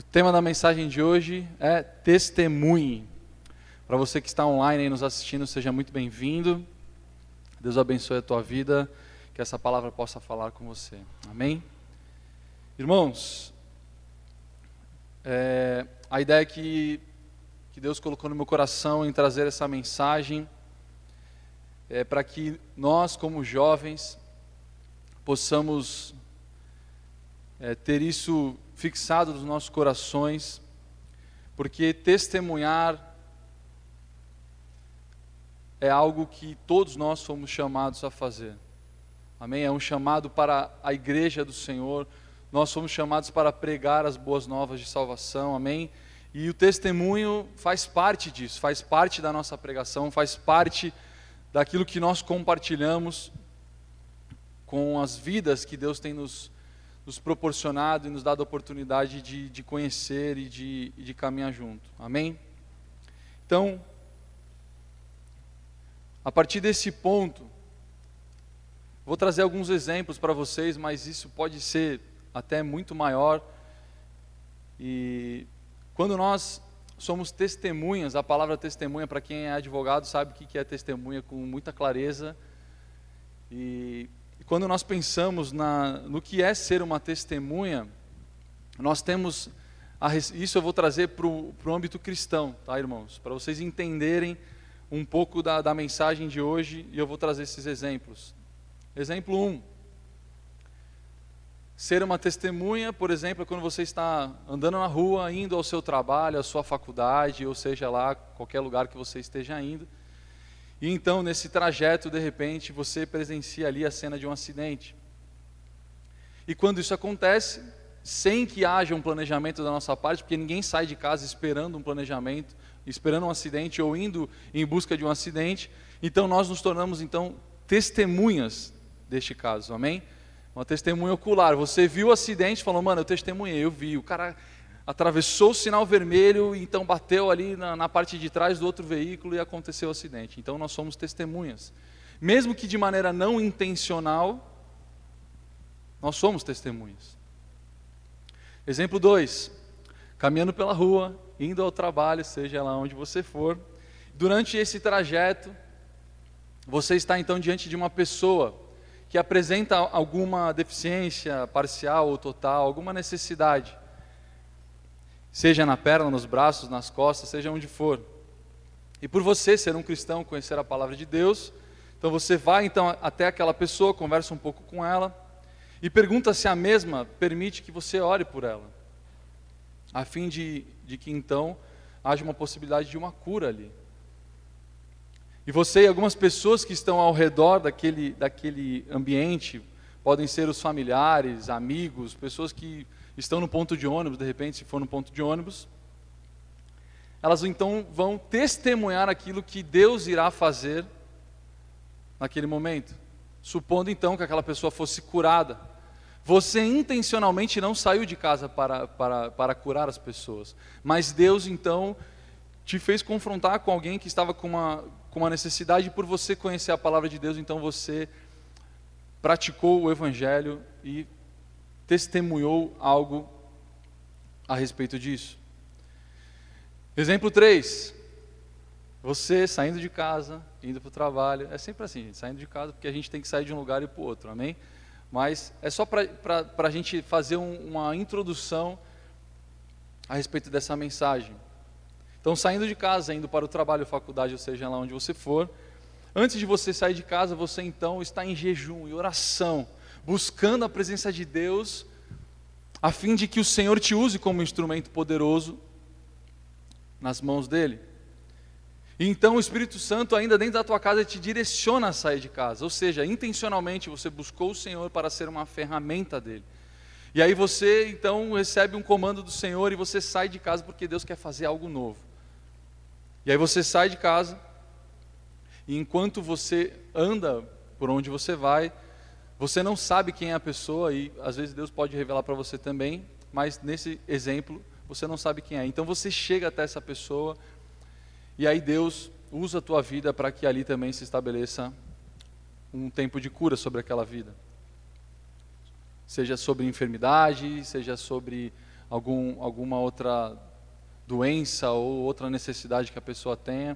O tema da mensagem de hoje é testemunhe. Para você que está online aí nos assistindo, seja muito bem-vindo. Deus abençoe a tua vida, que essa palavra possa falar com você. Amém? Irmãos, é, a ideia que, que Deus colocou no meu coração em trazer essa mensagem é para que nós, como jovens, possamos é, ter isso fixado nos nossos corações, porque testemunhar é algo que todos nós fomos chamados a fazer. Amém? É um chamado para a igreja do Senhor. Nós somos chamados para pregar as boas novas de salvação. Amém? E o testemunho faz parte disso, faz parte da nossa pregação, faz parte daquilo que nós compartilhamos com as vidas que Deus tem nos nos proporcionado e nos dado a oportunidade de, de conhecer e de, de caminhar junto. Amém? Então, a partir desse ponto, vou trazer alguns exemplos para vocês, mas isso pode ser até muito maior. E quando nós somos testemunhas, a palavra testemunha, para quem é advogado, sabe o que é testemunha com muita clareza. E quando nós pensamos na, no que é ser uma testemunha, nós temos, a, isso eu vou trazer para o âmbito cristão, tá, irmãos? Para vocês entenderem um pouco da, da mensagem de hoje e eu vou trazer esses exemplos. Exemplo 1. Um, ser uma testemunha, por exemplo, é quando você está andando na rua, indo ao seu trabalho, à sua faculdade, ou seja lá, qualquer lugar que você esteja indo e então, nesse trajeto, de repente, você presencia ali a cena de um acidente. E quando isso acontece, sem que haja um planejamento da nossa parte, porque ninguém sai de casa esperando um planejamento, esperando um acidente ou indo em busca de um acidente, então nós nos tornamos então testemunhas deste caso, amém? Uma testemunha ocular. Você viu o acidente, falou, mano, eu testemunhei, eu vi. O cara atravessou o sinal vermelho e então bateu ali na, na, parte de trás do outro veículo e aconteceu o acidente. Então nós somos testemunhas. Mesmo que de maneira não intencional, nós somos testemunhas. Exemplo 2. Caminhando pela rua, indo ao trabalho, seja lá onde você for, durante esse trajeto, você está então diante de uma pessoa que apresenta alguma deficiência parcial ou total, alguma necessidade seja na perna, nos braços, nas costas, seja onde for. E por você ser um cristão, conhecer a palavra de Deus, então você vai então até aquela pessoa, conversa um pouco com ela e pergunta se a mesma permite que você ore por ela, a fim de, de que então haja uma possibilidade de uma cura ali. E você e algumas pessoas que estão ao redor daquele, daquele ambiente, podem ser os familiares, amigos, pessoas que estão no ponto de ônibus, de repente, se for no ponto de ônibus, elas então vão testemunhar aquilo que Deus irá fazer naquele momento. Supondo então que aquela pessoa fosse curada. Você intencionalmente não saiu de casa para, para, para curar as pessoas, mas Deus então te fez confrontar com alguém que estava com uma, com uma necessidade, por você conhecer a palavra de Deus, então você praticou o Evangelho e testemunhou algo a respeito disso. Exemplo 3. Você saindo de casa, indo para o trabalho. É sempre assim, gente, saindo de casa, porque a gente tem que sair de um lugar e para o outro, amém? Mas é só para a gente fazer um, uma introdução a respeito dessa mensagem. Então, saindo de casa, indo para o trabalho, faculdade, ou seja, lá onde você for, antes de você sair de casa, você então está em jejum e oração buscando a presença de Deus, a fim de que o Senhor te use como instrumento poderoso nas mãos dele. E então o Espírito Santo, ainda dentro da tua casa, te direciona a sair de casa, ou seja, intencionalmente você buscou o Senhor para ser uma ferramenta dele. E aí você então recebe um comando do Senhor e você sai de casa porque Deus quer fazer algo novo. E aí você sai de casa, e enquanto você anda por onde você vai, você não sabe quem é a pessoa e às vezes Deus pode revelar para você também, mas nesse exemplo você não sabe quem é. Então você chega até essa pessoa e aí Deus usa a tua vida para que ali também se estabeleça um tempo de cura sobre aquela vida. Seja sobre enfermidade, seja sobre algum, alguma outra doença ou outra necessidade que a pessoa tenha.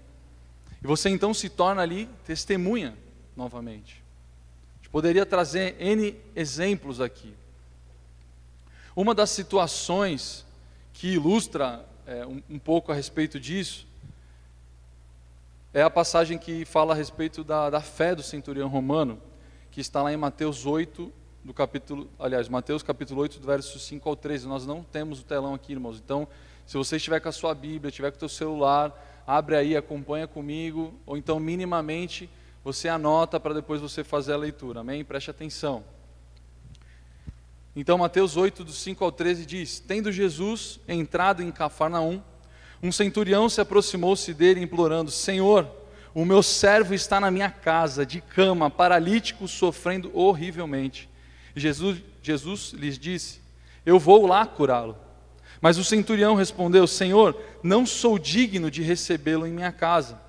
E você então se torna ali testemunha novamente. Poderia trazer N exemplos aqui. Uma das situações que ilustra é, um, um pouco a respeito disso é a passagem que fala a respeito da, da fé do centurião romano, que está lá em Mateus 8, do capítulo, aliás, Mateus capítulo 8, do verso 5 ao 13. Nós não temos o telão aqui, irmãos. Então, se você estiver com a sua Bíblia, estiver com o seu celular, abre aí, acompanha comigo, ou então minimamente você anota para depois você fazer a leitura. Amém? Preste atenção. Então, Mateus 8, do 5 ao 13 diz: Tendo Jesus entrado em Cafarnaum, um centurião se aproximou-se dele, implorando: Senhor, o meu servo está na minha casa, de cama, paralítico, sofrendo horrivelmente. Jesus, Jesus lhes disse: Eu vou lá curá-lo. Mas o centurião respondeu: Senhor, não sou digno de recebê-lo em minha casa.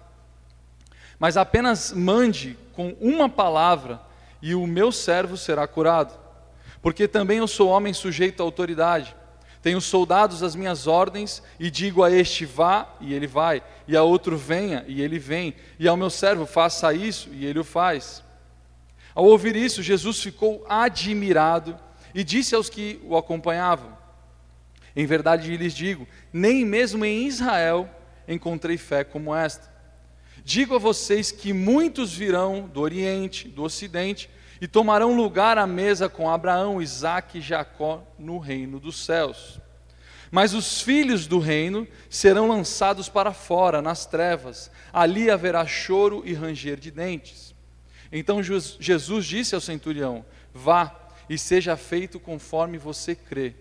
Mas apenas mande com uma palavra e o meu servo será curado. Porque também eu sou homem sujeito à autoridade. Tenho soldados às minhas ordens e digo a este vá e ele vai, e a outro venha e ele vem, e ao meu servo faça isso e ele o faz. Ao ouvir isso, Jesus ficou admirado e disse aos que o acompanhavam: Em verdade lhes digo, nem mesmo em Israel encontrei fé como esta. Digo a vocês que muitos virão do Oriente, do Ocidente, e tomarão lugar à mesa com Abraão, Isaque e Jacó no reino dos céus. Mas os filhos do reino serão lançados para fora, nas trevas, ali haverá choro e ranger de dentes. Então Jesus disse ao centurião: Vá e seja feito conforme você crê.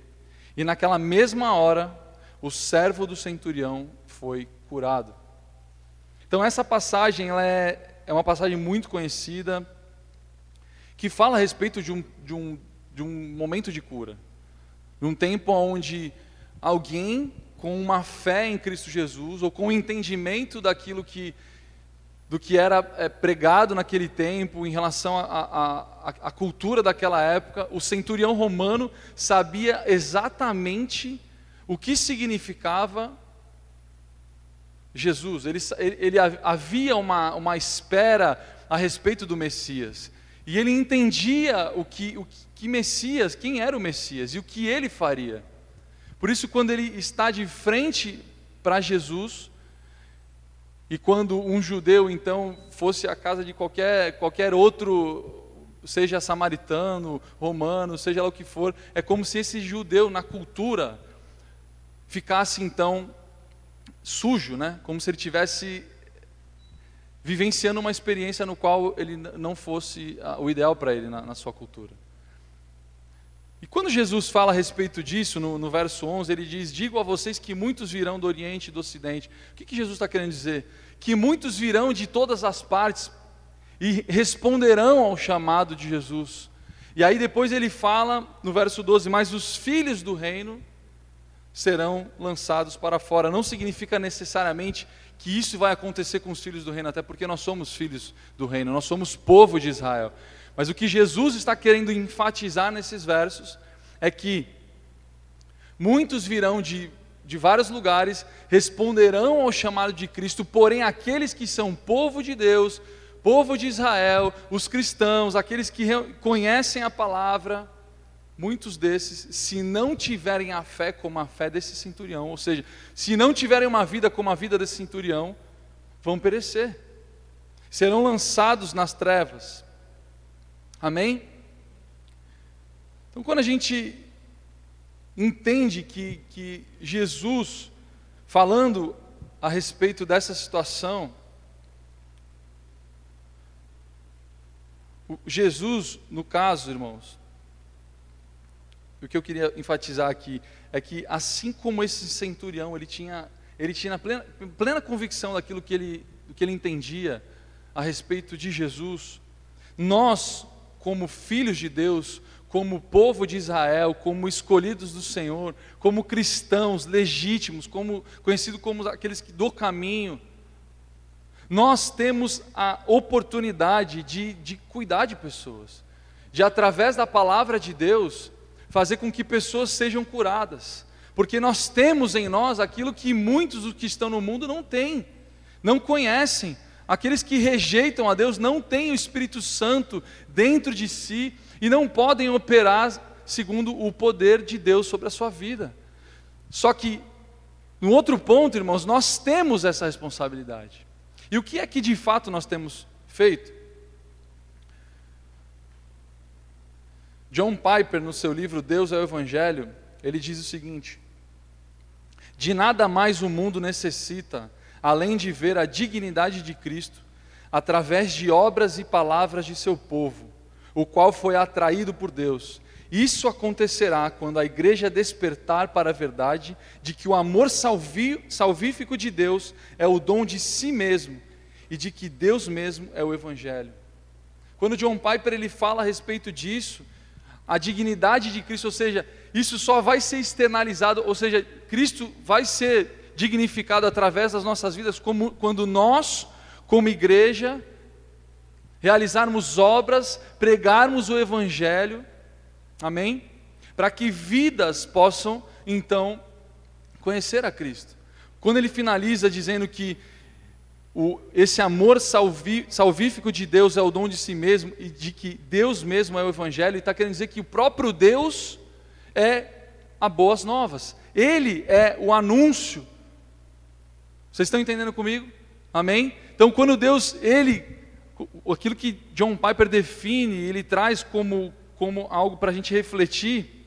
E naquela mesma hora, o servo do centurião foi curado. Então, essa passagem ela é, é uma passagem muito conhecida, que fala a respeito de um, de um, de um momento de cura, de um tempo onde alguém com uma fé em Cristo Jesus, ou com o entendimento daquilo que do que era é, pregado naquele tempo em relação à cultura daquela época, o centurião romano sabia exatamente o que significava Jesus. Ele, ele havia uma, uma espera a respeito do Messias. E ele entendia o que, o que Messias, quem era o Messias e o que ele faria. Por isso, quando ele está de frente para Jesus, e quando um judeu então fosse à casa de qualquer, qualquer outro, seja samaritano, romano, seja lá o que for, é como se esse judeu na cultura ficasse então sujo, né? Como se ele tivesse vivenciando uma experiência no qual ele não fosse o ideal para ele na, na, sua cultura. E quando Jesus fala a respeito disso, no, no, verso 11, ele diz: Digo a vocês que muitos virão do Oriente e do Ocidente. O que, que Jesus está querendo dizer? Que muitos virão de todas as partes e responderão ao chamado de Jesus. E aí depois ele fala no verso 12: Mas os filhos do reino serão lançados para fora. Não significa necessariamente que isso vai acontecer com os filhos do reino, até porque nós somos filhos do reino, nós somos povo de Israel. Mas o que Jesus está querendo enfatizar nesses versos é que muitos virão de, de vários lugares, responderão ao chamado de Cristo, porém aqueles que são povo de Deus, povo de Israel, os cristãos, aqueles que conhecem a palavra, muitos desses, se não tiverem a fé como a fé desse centurião, ou seja, se não tiverem uma vida como a vida desse centurião, vão perecer, serão lançados nas trevas. Amém? Então, quando a gente entende que, que Jesus, falando a respeito dessa situação, Jesus, no caso, irmãos, o que eu queria enfatizar aqui é que, assim como esse centurião, ele tinha, ele tinha plena, plena convicção daquilo que ele, do que ele entendia a respeito de Jesus, nós, como filhos de Deus, como povo de Israel, como escolhidos do Senhor, como cristãos legítimos, como conhecidos como aqueles que do caminho, nós temos a oportunidade de, de cuidar de pessoas, de através da palavra de Deus fazer com que pessoas sejam curadas, Porque nós temos em nós aquilo que muitos dos que estão no mundo não têm, não conhecem. Aqueles que rejeitam a Deus não têm o Espírito Santo dentro de si e não podem operar segundo o poder de Deus sobre a sua vida. Só que, no outro ponto, irmãos, nós temos essa responsabilidade. E o que é que de fato nós temos feito? John Piper, no seu livro Deus é o Evangelho, ele diz o seguinte: De nada mais o mundo necessita, além de ver a dignidade de Cristo, através de obras e palavras de seu povo, o qual foi atraído por Deus. Isso acontecerá quando a igreja despertar para a verdade de que o amor salvífico de Deus é o dom de si mesmo e de que Deus mesmo é o evangelho. Quando John Piper ele fala a respeito disso, a dignidade de Cristo, ou seja, isso só vai ser externalizado, ou seja, Cristo vai ser dignificado através das nossas vidas como, quando nós, como igreja, realizarmos obras, pregarmos o Evangelho, amém? Para que vidas possam, então, conhecer a Cristo. Quando ele finaliza dizendo que o, esse amor salvi, salvífico de Deus é o dom de si mesmo e de que Deus mesmo é o Evangelho, ele está querendo dizer que o próprio Deus é a boas novas, ele é o anúncio. Vocês estão entendendo comigo? Amém? Então, quando Deus, ele aquilo que John Piper define, ele traz como, como algo para a gente refletir,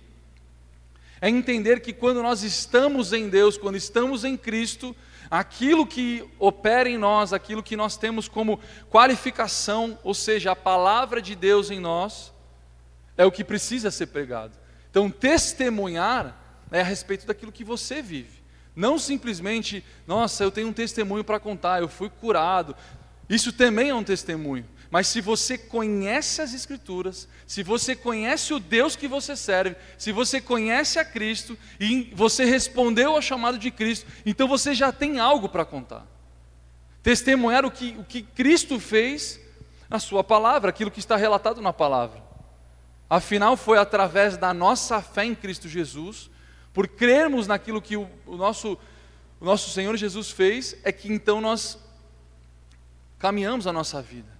é entender que quando nós estamos em Deus, quando estamos em Cristo, aquilo que opera em nós, aquilo que nós temos como qualificação, ou seja, a palavra de Deus em nós, é o que precisa ser pregado. Então, testemunhar é a respeito daquilo que você vive. Não simplesmente, nossa, eu tenho um testemunho para contar, eu fui curado. Isso também é um testemunho. Mas se você conhece as Escrituras, se você conhece o Deus que você serve, se você conhece a Cristo e você respondeu ao chamado de Cristo, então você já tem algo para contar. Testemunhar o que, o que Cristo fez na Sua palavra, aquilo que está relatado na palavra. Afinal, foi através da nossa fé em Cristo Jesus, por crermos naquilo que o, o nosso, o nosso Senhor Jesus fez, é que então nós caminhamos a nossa vida.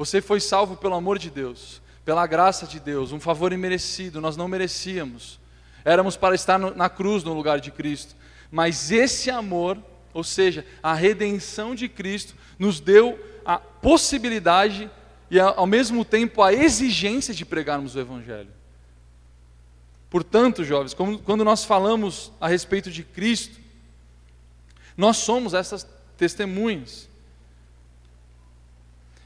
Você foi salvo pelo amor de Deus, pela graça de Deus, um favor imerecido, nós não merecíamos. Éramos para estar no, na cruz no lugar de Cristo, mas esse amor, ou seja, a redenção de Cristo, nos deu a possibilidade e ao mesmo tempo a exigência de pregarmos o Evangelho. Portanto, jovens, quando nós falamos a respeito de Cristo, nós somos essas testemunhas.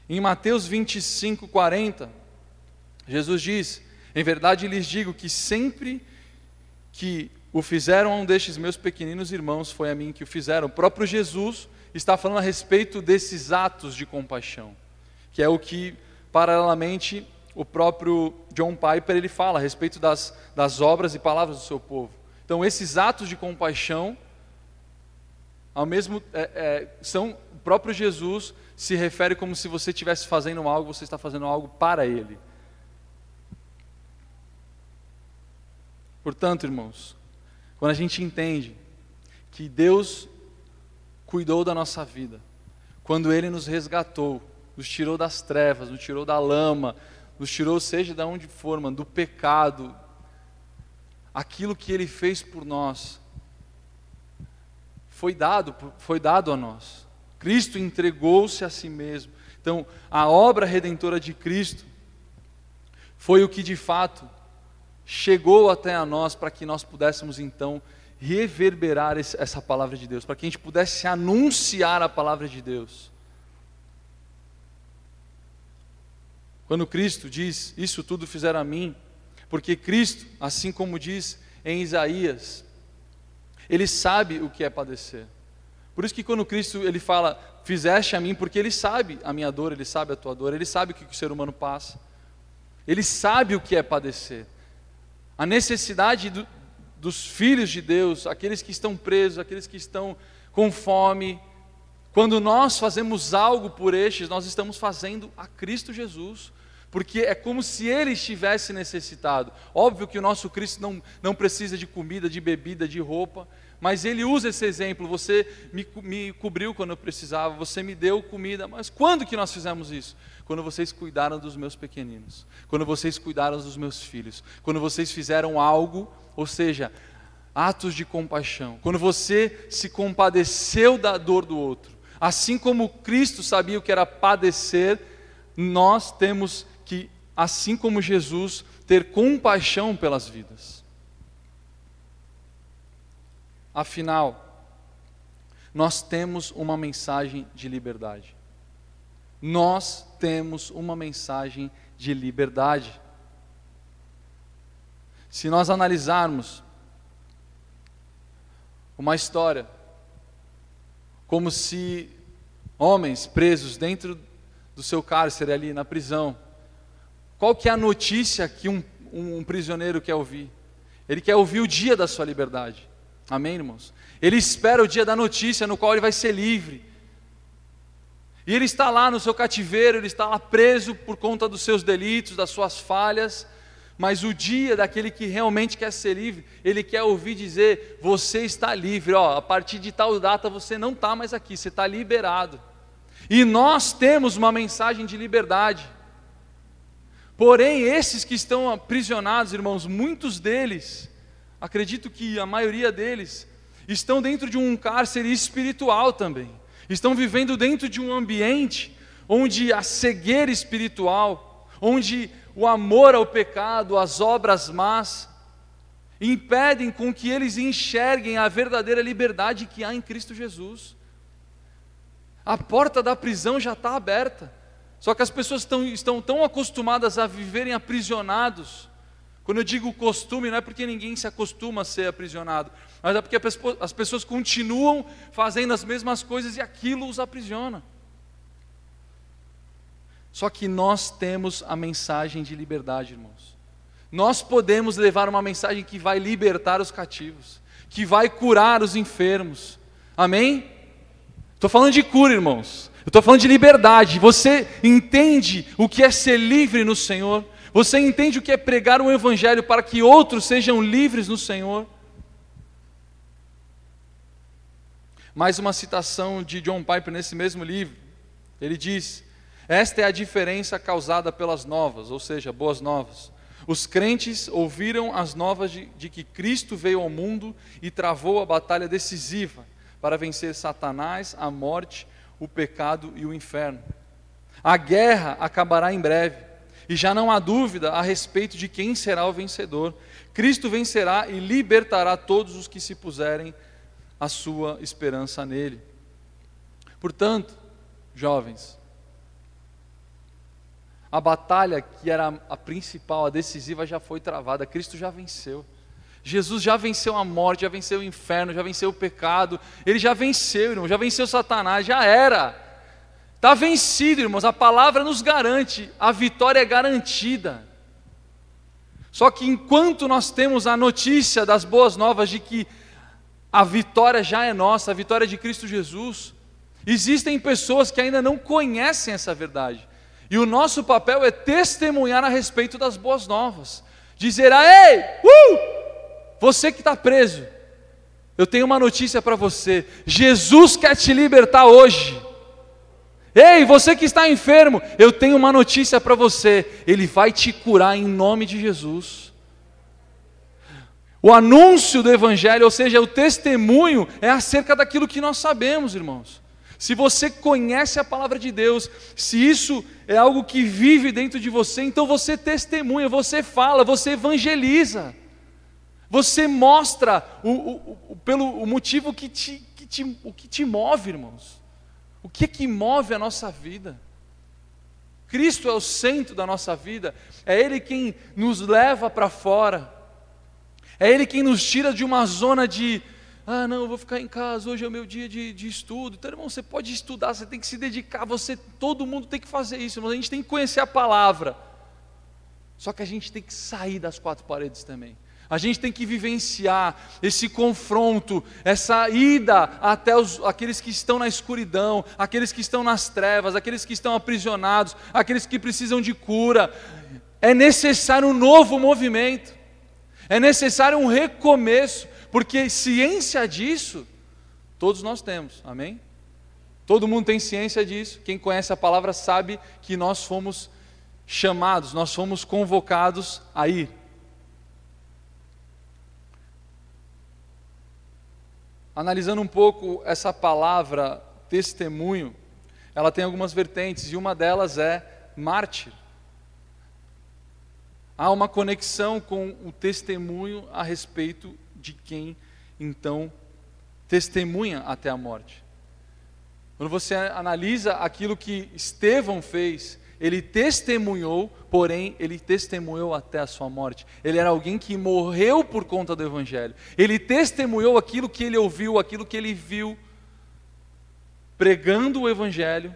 Em Mateus 25, 40, Jesus diz: Em verdade lhes digo que sempre que o fizeram a um destes meus pequeninos irmãos, foi a mim que o fizeram. O próprio Jesus está falando a respeito desses atos de compaixão, que é o que, paralelamente, o próprio John Piper ele fala a respeito das, das obras e palavras do seu povo. Então, esses atos de compaixão, ao mesmo é, é, são o próprio Jesus se refere como se você estivesse fazendo algo, você está fazendo algo para Ele. Portanto, irmãos, quando a gente entende que Deus cuidou da nossa vida, quando Ele nos resgatou, nos tirou das trevas, nos tirou da lama, nos tirou, seja de onde for, mano, do pecado, aquilo que Ele fez por nós, foi dado, foi dado a nós. Cristo entregou-se a si mesmo. Então, a obra redentora de Cristo foi o que de fato chegou até a nós para que nós pudéssemos então reverberar esse, essa palavra de Deus, para que a gente pudesse anunciar a palavra de Deus. Quando Cristo diz: Isso tudo fizeram a mim, porque Cristo, assim como diz em Isaías, ele sabe o que é padecer. Por isso que quando Cristo ele fala, fizeste a mim, porque ele sabe a minha dor, ele sabe a tua dor, ele sabe o que o ser humano passa. Ele sabe o que é padecer. A necessidade do, dos filhos de Deus, aqueles que estão presos, aqueles que estão com fome. Quando nós fazemos algo por estes, nós estamos fazendo a Cristo Jesus. porque é como se ele estivesse necessitado. Óbvio que o nosso Cristo não, não precisa de comida, de bebida, de roupa, mas ele usa esse exemplo. Você me, me cobriu quando eu precisava, você me deu comida, mas quando que nós fizemos isso? Quando vocês cuidaram dos meus pequeninos, quando vocês cuidaram dos meus filhos, quando vocês fizeram algo, ou seja, atos de compaixão, quando você se compadeceu da dor do outro, assim como Cristo sabia o que era padecer, nós temos que, assim como Jesus, ter compaixão pelas vidas. Afinal, nós temos uma mensagem de liberdade. Nós temos uma mensagem de liberdade. Se nós analisarmos uma história como se homens presos dentro do seu cárcere ali na prisão, qual que é a notícia que um, um, um prisioneiro quer ouvir? Ele quer ouvir o dia da sua liberdade. Amém, irmãos? Ele espera o dia da notícia no qual ele vai ser livre. E ele está lá no seu cativeiro, ele está lá preso por conta dos seus delitos, das suas falhas. Mas o dia daquele que realmente quer ser livre, ele quer ouvir dizer: Você está livre, ó, a partir de tal data você não está mais aqui, você está liberado. E nós temos uma mensagem de liberdade. Porém, esses que estão aprisionados, irmãos, muitos deles, acredito que a maioria deles, estão dentro de um cárcere espiritual também. Estão vivendo dentro de um ambiente onde a cegueira espiritual, onde o amor ao pecado, as obras más, impedem com que eles enxerguem a verdadeira liberdade que há em Cristo Jesus. A porta da prisão já está aberta, só que as pessoas estão, estão tão acostumadas a viverem aprisionados quando eu digo costume, não é porque ninguém se acostuma a ser aprisionado, mas é porque as pessoas continuam fazendo as mesmas coisas e aquilo os aprisiona. Só que nós temos a mensagem de liberdade, irmãos. Nós podemos levar uma mensagem que vai libertar os cativos, que vai curar os enfermos. Amém? Estou falando de cura, irmãos. Eu estou falando de liberdade. Você entende o que é ser livre no Senhor? Você entende o que é pregar o Evangelho para que outros sejam livres no Senhor? Mais uma citação de John Piper nesse mesmo livro. Ele diz: Esta é a diferença causada pelas novas, ou seja, boas novas. Os crentes ouviram as novas de, de que Cristo veio ao mundo e travou a batalha decisiva para vencer Satanás, a morte, o pecado e o inferno. A guerra acabará em breve e já não há dúvida a respeito de quem será o vencedor. Cristo vencerá e libertará todos os que se puserem a sua esperança nele. Portanto, jovens, a batalha que era a principal, a decisiva, já foi travada. Cristo já venceu. Jesus já venceu a morte, já venceu o inferno, já venceu o pecado. Ele já venceu, irmão, já venceu Satanás, já era. Está vencido, irmãos, a palavra nos garante, a vitória é garantida. Só que enquanto nós temos a notícia das boas novas de que a vitória já é nossa, a vitória de Cristo Jesus, existem pessoas que ainda não conhecem essa verdade. E o nosso papel é testemunhar a respeito das boas novas. Dizer ei, uh, você que está preso, eu tenho uma notícia para você: Jesus quer te libertar hoje. Ei, você que está enfermo, eu tenho uma notícia para você: Ele vai te curar em nome de Jesus. O anúncio do Evangelho, ou seja, o testemunho, é acerca daquilo que nós sabemos, irmãos. Se você conhece a palavra de Deus, se isso é algo que vive dentro de você, então você testemunha, você fala, você evangeliza, você mostra o, o, o pelo o motivo que te, que te, o que te move, irmãos. O que que move a nossa vida? Cristo é o centro da nossa vida, é Ele quem nos leva para fora, é Ele quem nos tira de uma zona de, ah, não, eu vou ficar em casa, hoje é o meu dia de, de estudo. Então, irmão, você pode estudar, você tem que se dedicar, você, todo mundo tem que fazer isso, mas a gente tem que conhecer a palavra. Só que a gente tem que sair das quatro paredes também. A gente tem que vivenciar esse confronto, essa ida até os, aqueles que estão na escuridão, aqueles que estão nas trevas, aqueles que estão aprisionados, aqueles que precisam de cura. É necessário um novo movimento, é necessário um recomeço, porque ciência disso, todos nós temos, amém? Todo mundo tem ciência disso, quem conhece a palavra sabe que nós fomos chamados, nós fomos convocados a ir. Analisando um pouco essa palavra testemunho, ela tem algumas vertentes e uma delas é mártir. Há uma conexão com o testemunho a respeito de quem então testemunha até a morte. Quando você analisa aquilo que Estevão fez, ele testemunhou, porém, ele testemunhou até a sua morte. Ele era alguém que morreu por conta do Evangelho. Ele testemunhou aquilo que ele ouviu, aquilo que ele viu, pregando o Evangelho,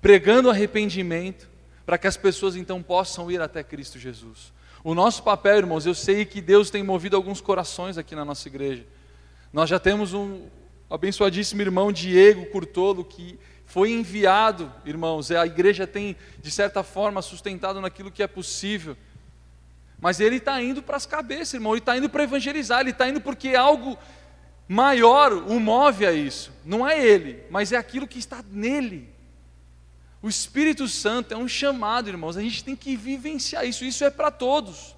pregando arrependimento, para que as pessoas então possam ir até Cristo Jesus. O nosso papel, irmãos, eu sei que Deus tem movido alguns corações aqui na nossa igreja. Nós já temos um abençoadíssimo irmão Diego Curtolo que foi enviado, irmãos, a igreja tem, de certa forma, sustentado naquilo que é possível. Mas ele está indo para as cabeças, irmão, ele está indo para evangelizar, ele está indo porque algo maior o move a isso. Não é ele, mas é aquilo que está nele. O Espírito Santo é um chamado, irmãos, a gente tem que vivenciar isso, isso é para todos.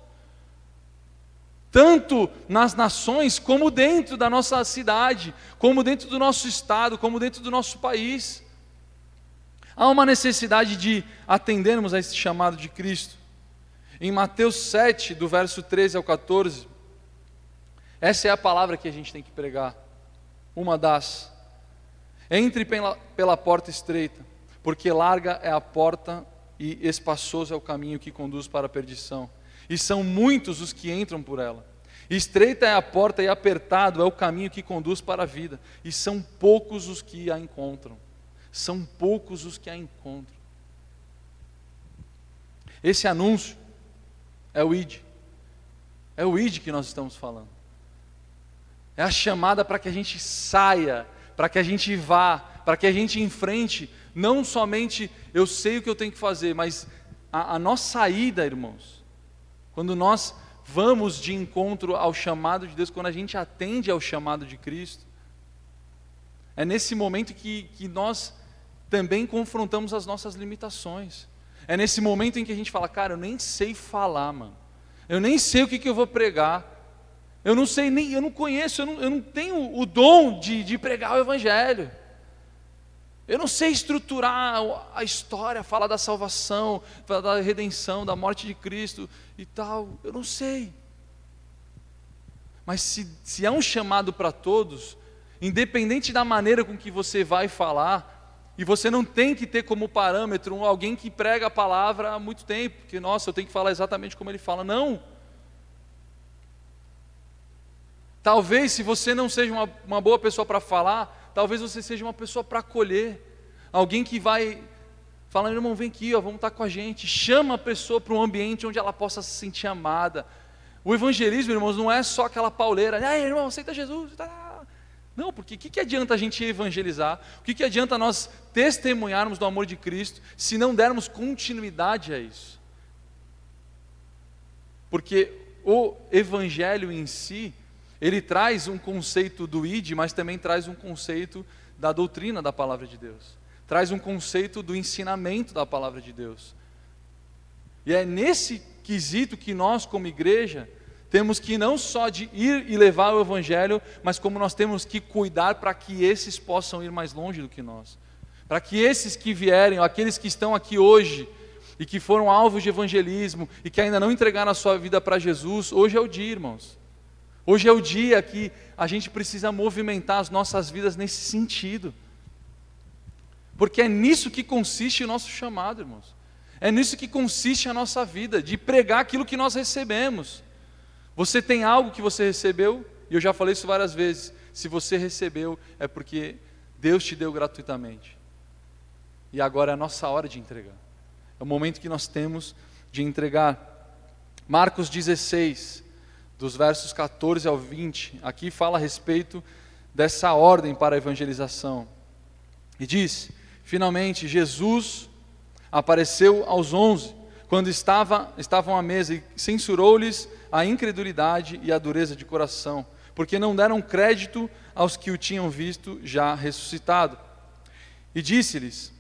Tanto nas nações, como dentro da nossa cidade, como dentro do nosso estado, como dentro do nosso país. Há uma necessidade de atendermos a esse chamado de Cristo. Em Mateus 7, do verso 13 ao 14, essa é a palavra que a gente tem que pregar. Uma das. Entre pela, pela porta estreita, porque larga é a porta e espaçoso é o caminho que conduz para a perdição. E são muitos os que entram por ela. Estreita é a porta e apertado é o caminho que conduz para a vida, e são poucos os que a encontram são poucos os que a encontram. Esse anúncio é o ID. É o ID que nós estamos falando. É a chamada para que a gente saia, para que a gente vá, para que a gente enfrente, não somente eu sei o que eu tenho que fazer, mas a, a nossa saída, irmãos. Quando nós vamos de encontro ao chamado de Deus, quando a gente atende ao chamado de Cristo, é nesse momento que, que nós também confrontamos as nossas limitações. É nesse momento em que a gente fala, cara, eu nem sei falar, mano. Eu nem sei o que, que eu vou pregar. Eu não sei nem, eu não conheço, eu não, eu não tenho o dom de, de pregar o Evangelho. Eu não sei estruturar a história, falar da salvação, falar da redenção, da morte de Cristo e tal. Eu não sei. Mas se, se é um chamado para todos, independente da maneira com que você vai falar, e você não tem que ter como parâmetro alguém que prega a palavra há muito tempo, porque, nossa, eu tenho que falar exatamente como ele fala. Não. Talvez, se você não seja uma, uma boa pessoa para falar, talvez você seja uma pessoa para acolher. Alguém que vai falar, irmão, vem aqui, ó, vamos estar com a gente. Chama a pessoa para um ambiente onde ela possa se sentir amada. O evangelismo, irmãos, não é só aquela pauleira. Ai, irmão, aceita Jesus. Tá. Não, porque o que, que adianta a gente evangelizar? O que, que adianta nós testemunharmos do amor de Cristo se não dermos continuidade a isso? Porque o evangelho em si, ele traz um conceito do id, mas também traz um conceito da doutrina da palavra de Deus. Traz um conceito do ensinamento da palavra de Deus. E é nesse quesito que nós, como igreja, temos que não só de ir e levar o evangelho, mas como nós temos que cuidar para que esses possam ir mais longe do que nós. Para que esses que vierem, aqueles que estão aqui hoje e que foram alvos de evangelismo e que ainda não entregaram a sua vida para Jesus, hoje é o dia, irmãos. Hoje é o dia que a gente precisa movimentar as nossas vidas nesse sentido. Porque é nisso que consiste o nosso chamado, irmãos. É nisso que consiste a nossa vida, de pregar aquilo que nós recebemos. Você tem algo que você recebeu, e eu já falei isso várias vezes. Se você recebeu, é porque Deus te deu gratuitamente. E agora é a nossa hora de entregar. É o momento que nós temos de entregar. Marcos 16, dos versos 14 ao 20, aqui fala a respeito dessa ordem para a evangelização. E diz: Finalmente, Jesus apareceu aos onze, quando estava, estavam à mesa, e censurou-lhes a incredulidade e a dureza de coração, porque não deram crédito aos que o tinham visto já ressuscitado. E disse-lhes: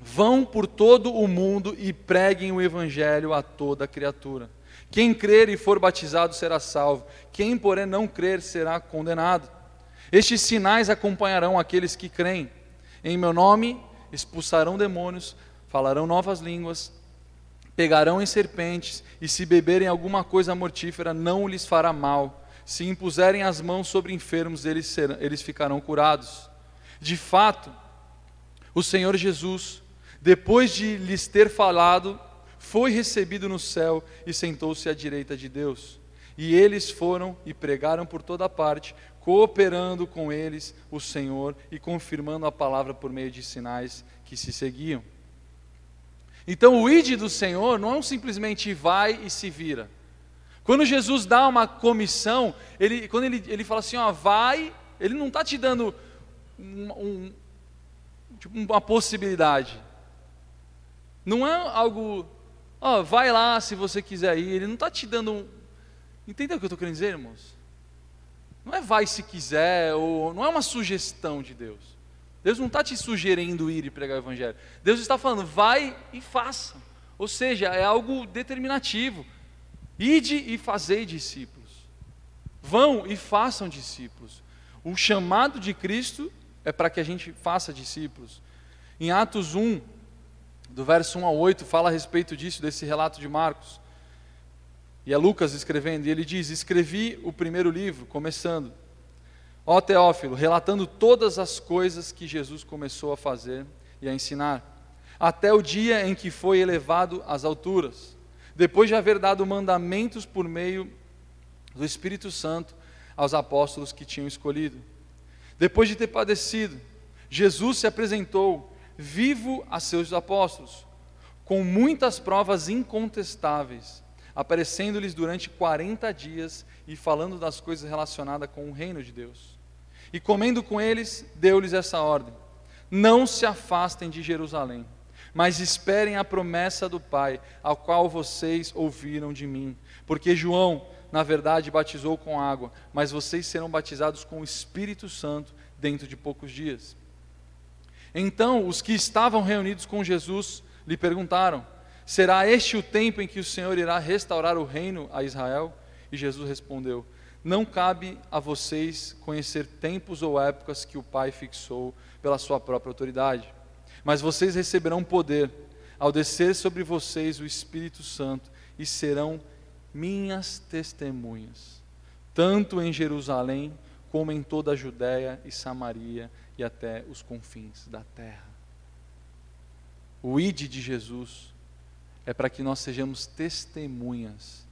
Vão por todo o mundo e preguem o evangelho a toda criatura. Quem crer e for batizado será salvo, quem, porém, não crer será condenado. Estes sinais acompanharão aqueles que creem. Em meu nome expulsarão demônios, falarão novas línguas, pegarão em serpentes, e se beberem alguma coisa mortífera, não lhes fará mal. Se impuserem as mãos sobre enfermos, eles, serão, eles ficarão curados. De fato, o Senhor Jesus, depois de lhes ter falado, foi recebido no céu e sentou-se à direita de Deus. E eles foram e pregaram por toda parte, cooperando com eles o Senhor e confirmando a palavra por meio de sinais que se seguiam. Então, o id do Senhor não é um simplesmente vai e se vira. Quando Jesus dá uma comissão, ele, quando ele, ele fala assim, ó, vai, ele não está te dando um, um, tipo, uma possibilidade. Não é algo, ó, vai lá se você quiser ir. Ele não está te dando um. Entendeu o que eu estou querendo dizer, irmãos? Não é vai se quiser, ou não é uma sugestão de Deus. Deus não está te sugerindo ir e pregar o Evangelho. Deus está falando, vai e faça. Ou seja, é algo determinativo. Ide e fazei discípulos. Vão e façam discípulos. O chamado de Cristo é para que a gente faça discípulos. Em Atos 1, do verso 1 ao 8, fala a respeito disso, desse relato de Marcos. E é Lucas escrevendo, e ele diz: Escrevi o primeiro livro, começando Ó Teófilo, relatando todas as coisas que Jesus começou a fazer e a ensinar, até o dia em que foi elevado às alturas, depois de haver dado mandamentos por meio do Espírito Santo aos apóstolos que tinham escolhido. Depois de ter padecido, Jesus se apresentou vivo a seus apóstolos, com muitas provas incontestáveis, aparecendo-lhes durante 40 dias e falando das coisas relacionadas com o reino de Deus. E comendo com eles, deu-lhes essa ordem: Não se afastem de Jerusalém, mas esperem a promessa do Pai, ao qual vocês ouviram de mim. Porque João, na verdade, batizou com água, mas vocês serão batizados com o Espírito Santo dentro de poucos dias. Então, os que estavam reunidos com Jesus lhe perguntaram: Será este o tempo em que o Senhor irá restaurar o reino a Israel? E Jesus respondeu: não cabe a vocês conhecer tempos ou épocas que o Pai fixou pela sua própria autoridade, mas vocês receberão poder ao descer sobre vocês o Espírito Santo e serão minhas testemunhas, tanto em Jerusalém como em toda a Judéia e Samaria e até os confins da terra. O ide de Jesus é para que nós sejamos testemunhas,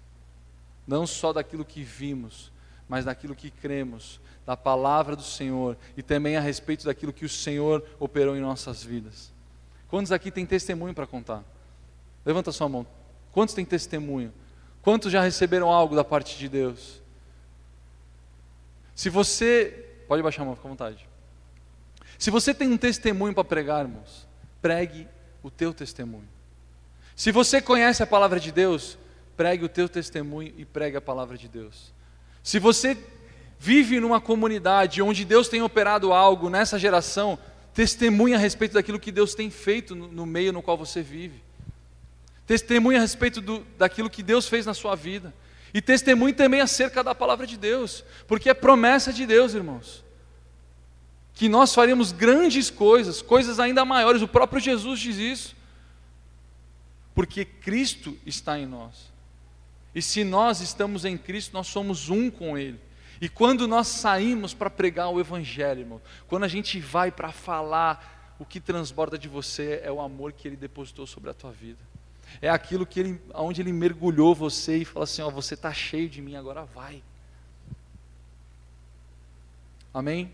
não só daquilo que vimos, mas daquilo que cremos, da palavra do Senhor e também a respeito daquilo que o Senhor operou em nossas vidas. Quantos aqui têm testemunho para contar? Levanta sua mão. Quantos têm testemunho? Quantos já receberam algo da parte de Deus? Se você. Pode baixar a mão, fica à vontade. Se você tem um testemunho para pregar, irmãos, pregue o teu testemunho. Se você conhece a palavra de Deus, pregue o teu testemunho e pregue a palavra de Deus. Se você vive numa comunidade onde Deus tem operado algo nessa geração, testemunha a respeito daquilo que Deus tem feito no, meio no qual você vive. Testemunha a respeito do, daquilo que Deus fez na sua vida. E testemunhe também acerca da palavra de Deus, porque é promessa de Deus, irmãos. Que nós faremos grandes coisas, coisas ainda maiores. O próprio Jesus diz isso. Porque Cristo está em nós. E se nós estamos em Cristo, nós somos um com Ele. E quando nós saímos para pregar o Evangelho, irmão, quando a gente vai para falar, o que transborda de você é o amor que Ele depositou sobre a tua vida. É aquilo que ele, onde Ele mergulhou você e fala assim: ó, você está cheio de mim, agora vai. Amém?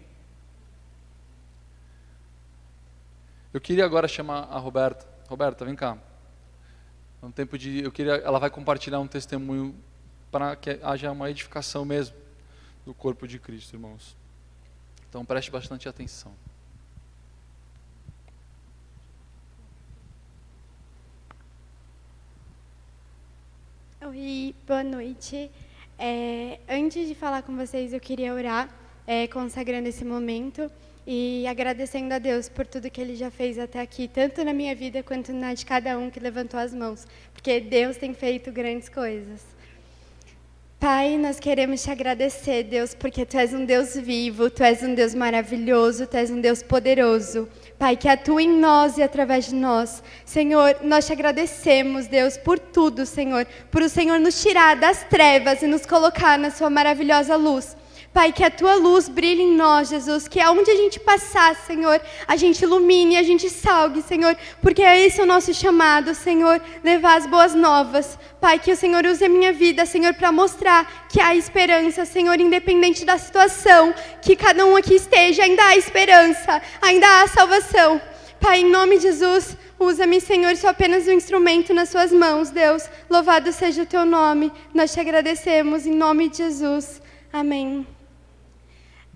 Eu queria agora chamar a Roberta. Roberta, vem cá. É um tempo de, eu queria, ela vai compartilhar um testemunho para que haja uma edificação mesmo do corpo de Cristo, irmãos. Então preste bastante atenção. Oi, boa noite. É, antes de falar com vocês, eu queria orar, é, consagrando esse momento e agradecendo a Deus por tudo que Ele já fez até aqui, tanto na minha vida quanto na de cada um que levantou as mãos, porque Deus tem feito grandes coisas. Pai, nós queremos te agradecer, Deus, porque tu és um Deus vivo, tu és um Deus maravilhoso, tu és um Deus poderoso. Pai, que atua em nós e através de nós. Senhor, nós te agradecemos, Deus, por tudo, Senhor, por o Senhor nos tirar das trevas e nos colocar na sua maravilhosa luz. Pai, que a tua luz brilhe em nós, Jesus, que aonde a gente passar, Senhor, a gente ilumine, a gente salgue, Senhor, porque é esse o nosso chamado, Senhor, levar as boas novas. Pai, que o Senhor use a minha vida, Senhor, para mostrar que há esperança, Senhor, independente da situação, que cada um aqui esteja, ainda há esperança, ainda há salvação. Pai, em nome de Jesus, usa-me, Senhor, sou apenas um instrumento nas suas mãos, Deus. Louvado seja o teu nome. Nós te agradecemos em nome de Jesus. Amém.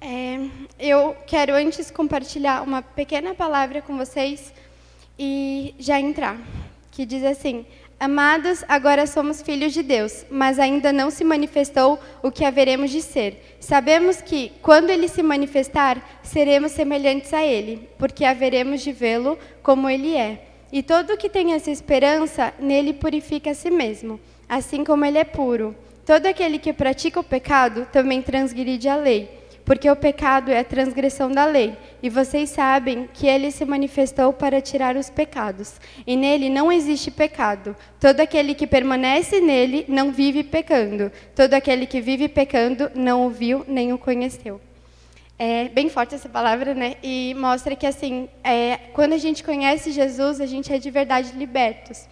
É, eu quero antes compartilhar uma pequena palavra com vocês e já entrar, que diz assim: Amados, agora somos filhos de Deus, mas ainda não se manifestou o que haveremos de ser. Sabemos que, quando ele se manifestar, seremos semelhantes a ele, porque haveremos de vê-lo como ele é. E todo que tem essa esperança, nele purifica a si mesmo, assim como ele é puro. Todo aquele que pratica o pecado também transgride a lei porque o pecado é a transgressão da lei, e vocês sabem que ele se manifestou para tirar os pecados, e nele não existe pecado. Todo aquele que permanece nele não vive pecando. Todo aquele que vive pecando não o viu nem o conheceu. É bem forte essa palavra, né? E mostra que assim, é, quando a gente conhece Jesus, a gente é de verdade libertos.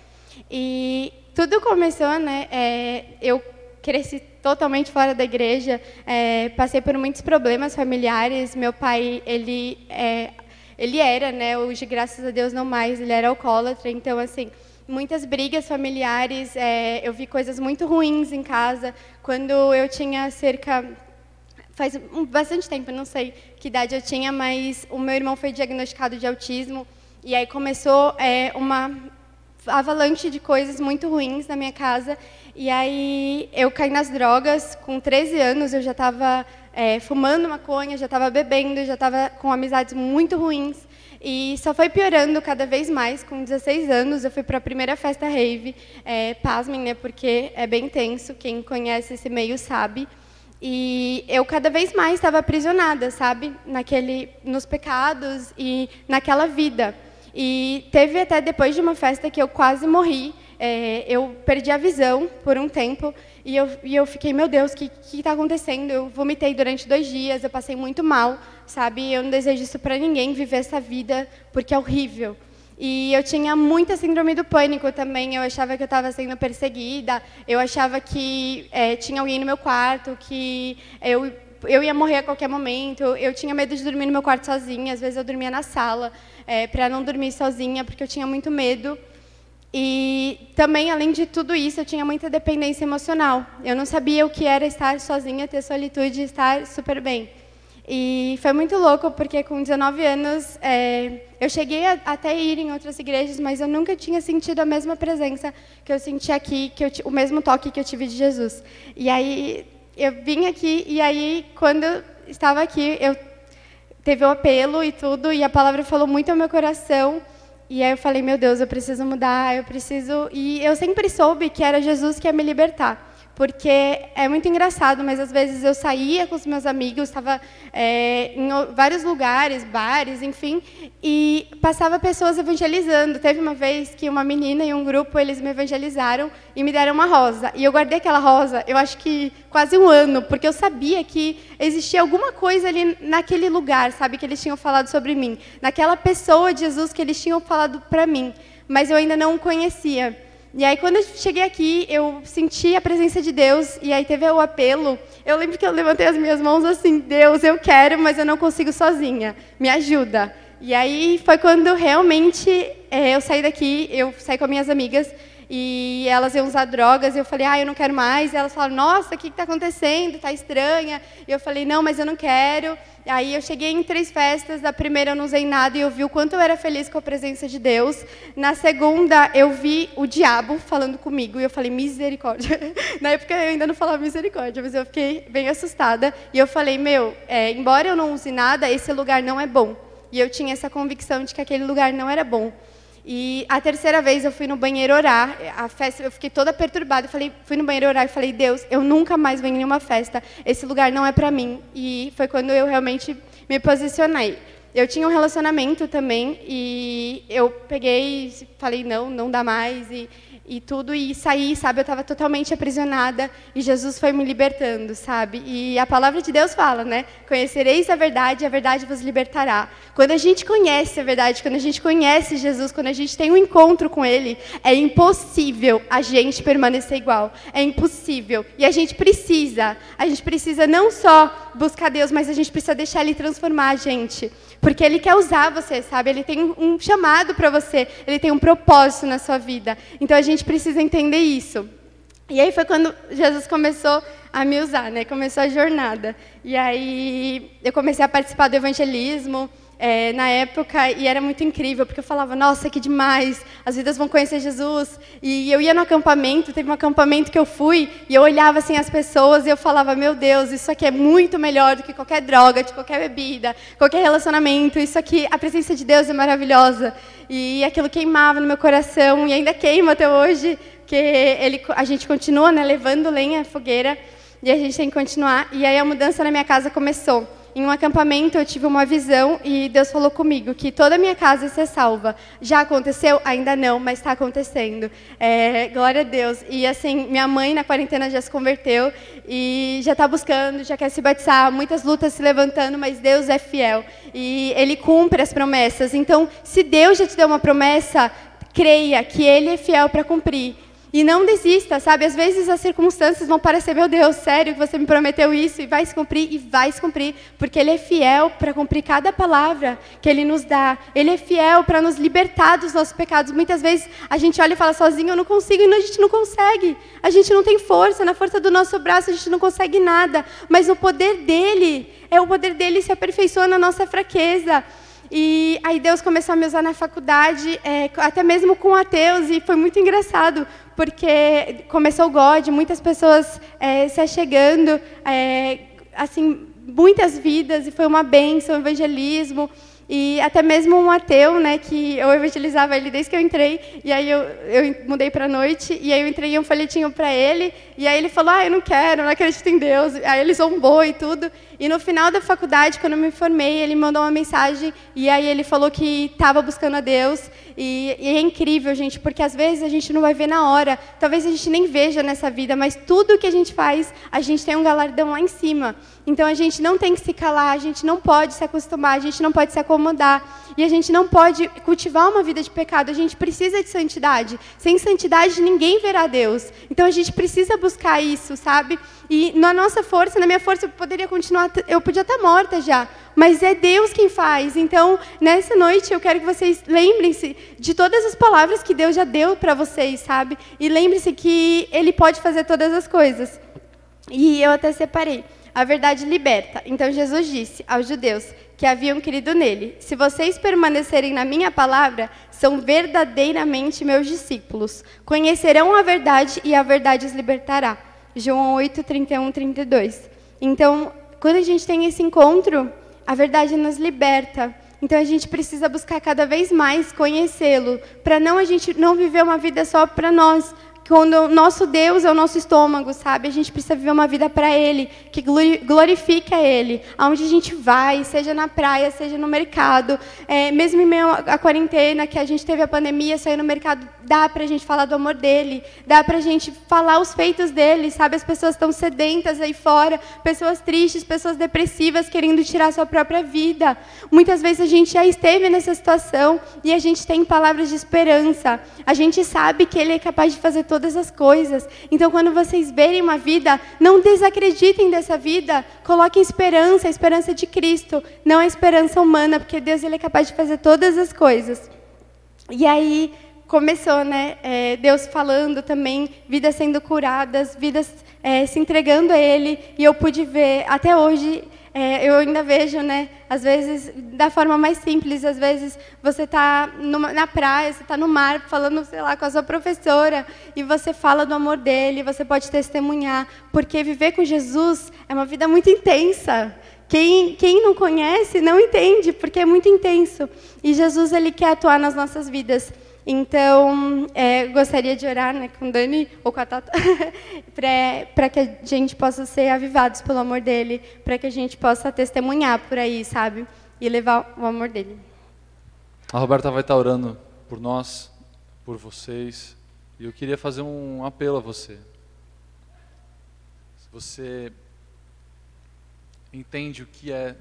E tudo começou, né? É, eu cresci totalmente fora da igreja, é, passei por muitos problemas familiares. Meu pai, ele, é, ele era, né, hoje, graças a Deus, não mais, ele era alcoólatra. Então, assim, muitas brigas familiares, é, eu vi coisas muito ruins em casa. Quando eu tinha cerca faz bastante tempo, não sei que idade eu tinha, mas o meu irmão foi diagnosticado de autismo e aí começou é, uma avalanche de coisas muito ruins na minha casa e aí eu caí nas drogas, com 13 anos eu já estava é, fumando maconha, já estava bebendo, já estava com amizades muito ruins. E só foi piorando cada vez mais. Com 16 anos, eu fui para a primeira festa rave. É, pasmem, né, porque é bem tenso, quem conhece esse meio sabe. E eu cada vez mais estava aprisionada, sabe, naquele, nos pecados e naquela vida. E teve até depois de uma festa que eu quase morri é, eu perdi a visão por um tempo e eu, e eu fiquei, meu Deus, o que está acontecendo? Eu vomitei durante dois dias, eu passei muito mal, sabe? Eu não desejo isso para ninguém, viver essa vida, porque é horrível. E eu tinha muita síndrome do pânico também. Eu achava que eu estava sendo perseguida. Eu achava que é, tinha alguém no meu quarto, que eu, eu ia morrer a qualquer momento. Eu tinha medo de dormir no meu quarto sozinha. Às vezes eu dormia na sala, é, para não dormir sozinha, porque eu tinha muito medo. E também, além de tudo isso, eu tinha muita dependência emocional. Eu não sabia o que era estar sozinha, ter solitude e estar super bem. E foi muito louco, porque com 19 anos, é, eu cheguei a, até ir em outras igrejas, mas eu nunca tinha sentido a mesma presença que eu senti aqui, que eu, o mesmo toque que eu tive de Jesus. E aí, eu vim aqui, e aí, quando estava aqui, eu teve o apelo e tudo, e a palavra falou muito ao meu coração, e aí eu falei, meu Deus, eu preciso mudar, eu preciso. E eu sempre soube que era Jesus que ia me libertar porque é muito engraçado, mas às vezes eu saía com os meus amigos, estava é, em vários lugares, bares, enfim, e passava pessoas evangelizando. Teve uma vez que uma menina e um grupo eles me evangelizaram e me deram uma rosa, e eu guardei aquela rosa, eu acho que quase um ano, porque eu sabia que existia alguma coisa ali naquele lugar, sabe, que eles tinham falado sobre mim, naquela pessoa de Jesus que eles tinham falado para mim, mas eu ainda não o conhecia. E aí, quando eu cheguei aqui, eu senti a presença de Deus, e aí teve o apelo. Eu lembro que eu levantei as minhas mãos assim: Deus, eu quero, mas eu não consigo sozinha, me ajuda. E aí foi quando realmente é, eu saí daqui, eu saí com minhas amigas, e elas iam usar drogas, e eu falei, ah, eu não quero mais. E elas falaram, nossa, o que está acontecendo? Está estranha. E eu falei, não, mas eu não quero. E aí eu cheguei em três festas, da primeira eu não usei nada e eu vi o quanto eu era feliz com a presença de Deus. Na segunda eu vi o diabo falando comigo e eu falei, misericórdia. Na época eu ainda não falava misericórdia, mas eu fiquei bem assustada. E eu falei, meu, é, embora eu não use nada, esse lugar não é bom. E eu tinha essa convicção de que aquele lugar não era bom. E a terceira vez eu fui no banheiro orar, a festa, eu fiquei toda perturbada, eu falei, fui no banheiro orar e falei, Deus, eu nunca mais venho em nenhuma festa, esse lugar não é para mim. E foi quando eu realmente me posicionei. Eu tinha um relacionamento também e eu peguei, falei, não, não dá mais e e tudo e saí, sabe? Eu estava totalmente aprisionada e Jesus foi me libertando, sabe? E a palavra de Deus fala, né? Conhecereis a verdade e a verdade vos libertará. Quando a gente conhece a verdade, quando a gente conhece Jesus, quando a gente tem um encontro com Ele, é impossível a gente permanecer igual. É impossível. E a gente precisa, a gente precisa não só buscar Deus, mas a gente precisa deixar Ele transformar a gente. Porque Ele quer usar você, sabe? Ele tem um chamado para você, Ele tem um propósito na sua vida. Então a gente precisa entender isso. E aí foi quando Jesus começou a me usar, né? Começou a jornada. E aí eu comecei a participar do evangelismo é, na época e era muito incrível, porque eu falava, nossa, que demais, as vidas vão conhecer Jesus. E eu ia no acampamento, teve um acampamento que eu fui, e eu olhava assim as pessoas e eu falava, meu Deus, isso aqui é muito melhor do que qualquer droga, de qualquer bebida, qualquer relacionamento, isso aqui, a presença de Deus é maravilhosa. E aquilo queimava no meu coração, e ainda queima até hoje, que ele, a gente continua né, levando lenha à fogueira, e a gente tem que continuar. E aí a mudança na minha casa começou em um acampamento eu tive uma visão e Deus falou comigo que toda a minha casa ia ser salva. Já aconteceu? Ainda não, mas está acontecendo. É, glória a Deus. E assim, minha mãe na quarentena já se converteu e já está buscando, já quer se batizar. Muitas lutas se levantando, mas Deus é fiel e Ele cumpre as promessas. Então, se Deus já te deu uma promessa, creia que Ele é fiel para cumprir. E não desista, sabe? Às vezes as circunstâncias vão parecer, meu Deus, sério que você me prometeu isso e vai se cumprir e vai se cumprir, porque Ele é fiel para cumprir cada palavra que Ele nos dá. Ele é fiel para nos libertar dos nossos pecados. Muitas vezes a gente olha e fala sozinho, eu não consigo, e a gente não consegue. A gente não tem força, na força do nosso braço a gente não consegue nada, mas o poder dele, é o poder dele se aperfeiçoa na nossa fraqueza. E aí Deus começou a me usar na faculdade, é, até mesmo com ateus, e foi muito engraçado, porque começou o God, muitas pessoas é, se achegando, é, assim, muitas vidas, e foi uma bênção, evangelismo. E até mesmo um ateu, né, que eu evangelizava ele desde que eu entrei, e aí eu, eu mudei para a noite, e aí eu entreguei um folhetinho para ele, e aí ele falou, ah, eu não quero, não acredito em Deus. Aí ele zombou e tudo. E no final da faculdade, quando eu me formei, ele mandou uma mensagem, e aí ele falou que estava buscando a Deus, e, e, é incrível, gente, porque às vezes a gente não vai ver na hora, talvez a gente nem veja nessa vida, mas tudo que a gente faz, a gente tem um galardão lá em cima. Então a gente não tem que se calar, a gente não pode se acostumar, a gente não pode se acomodar. E a gente não pode cultivar uma vida de pecado, a gente precisa de santidade. Sem santidade ninguém verá Deus. Então a gente precisa buscar isso, sabe? E na nossa força, na minha força, eu poderia continuar, eu podia estar morta já, mas é Deus quem faz. Então, nessa noite, eu quero que vocês lembrem-se de todas as palavras que Deus já deu para vocês, sabe? E lembre-se que Ele pode fazer todas as coisas. E eu até separei. A verdade liberta. Então, Jesus disse aos judeus que haviam crido nele: Se vocês permanecerem na minha palavra, são verdadeiramente meus discípulos. Conhecerão a verdade e a verdade os libertará. João 8, 31, 32. Então, quando a gente tem esse encontro, a verdade nos liberta. Então a gente precisa buscar cada vez mais conhecê-lo, para não a gente não viver uma vida só para nós, quando o nosso Deus é o nosso estômago, sabe? A gente precisa viver uma vida para Ele, que glorifique a Ele. Aonde a gente vai, seja na praia, seja no mercado, é, mesmo em meio à quarentena, que a gente teve a pandemia, sair no mercado, dá para a gente falar do amor dEle, dá para a gente falar os feitos dEle, sabe? As pessoas estão sedentas aí fora, pessoas tristes, pessoas depressivas, querendo tirar sua própria vida. Muitas vezes a gente já esteve nessa situação e a gente tem palavras de esperança. A gente sabe que Ele é capaz de fazer todas as coisas. Então, quando vocês verem uma vida, não desacreditem dessa vida. Coloquem esperança, a esperança de Cristo, não a esperança humana, porque Deus ele é capaz de fazer todas as coisas. E aí, começou, né? É, Deus falando também, vidas sendo curadas, vidas é, se entregando a Ele, e eu pude ver, até hoje, é, eu ainda vejo, né? Às vezes, da forma mais simples, às vezes você está na praia, você está no mar, falando, sei lá, com a sua professora, e você fala do amor dele, você pode testemunhar, porque viver com Jesus é uma vida muito intensa. Quem, quem não conhece não entende, porque é muito intenso. E Jesus ele quer atuar nas nossas vidas. Então, é, gostaria de orar né, com Dani ou com a Tata, para que a gente possa ser avivados pelo amor dele, para que a gente possa testemunhar por aí, sabe? E levar o amor dele. A Roberta vai estar orando por nós, por vocês, e eu queria fazer um apelo a você. Se você entende o que é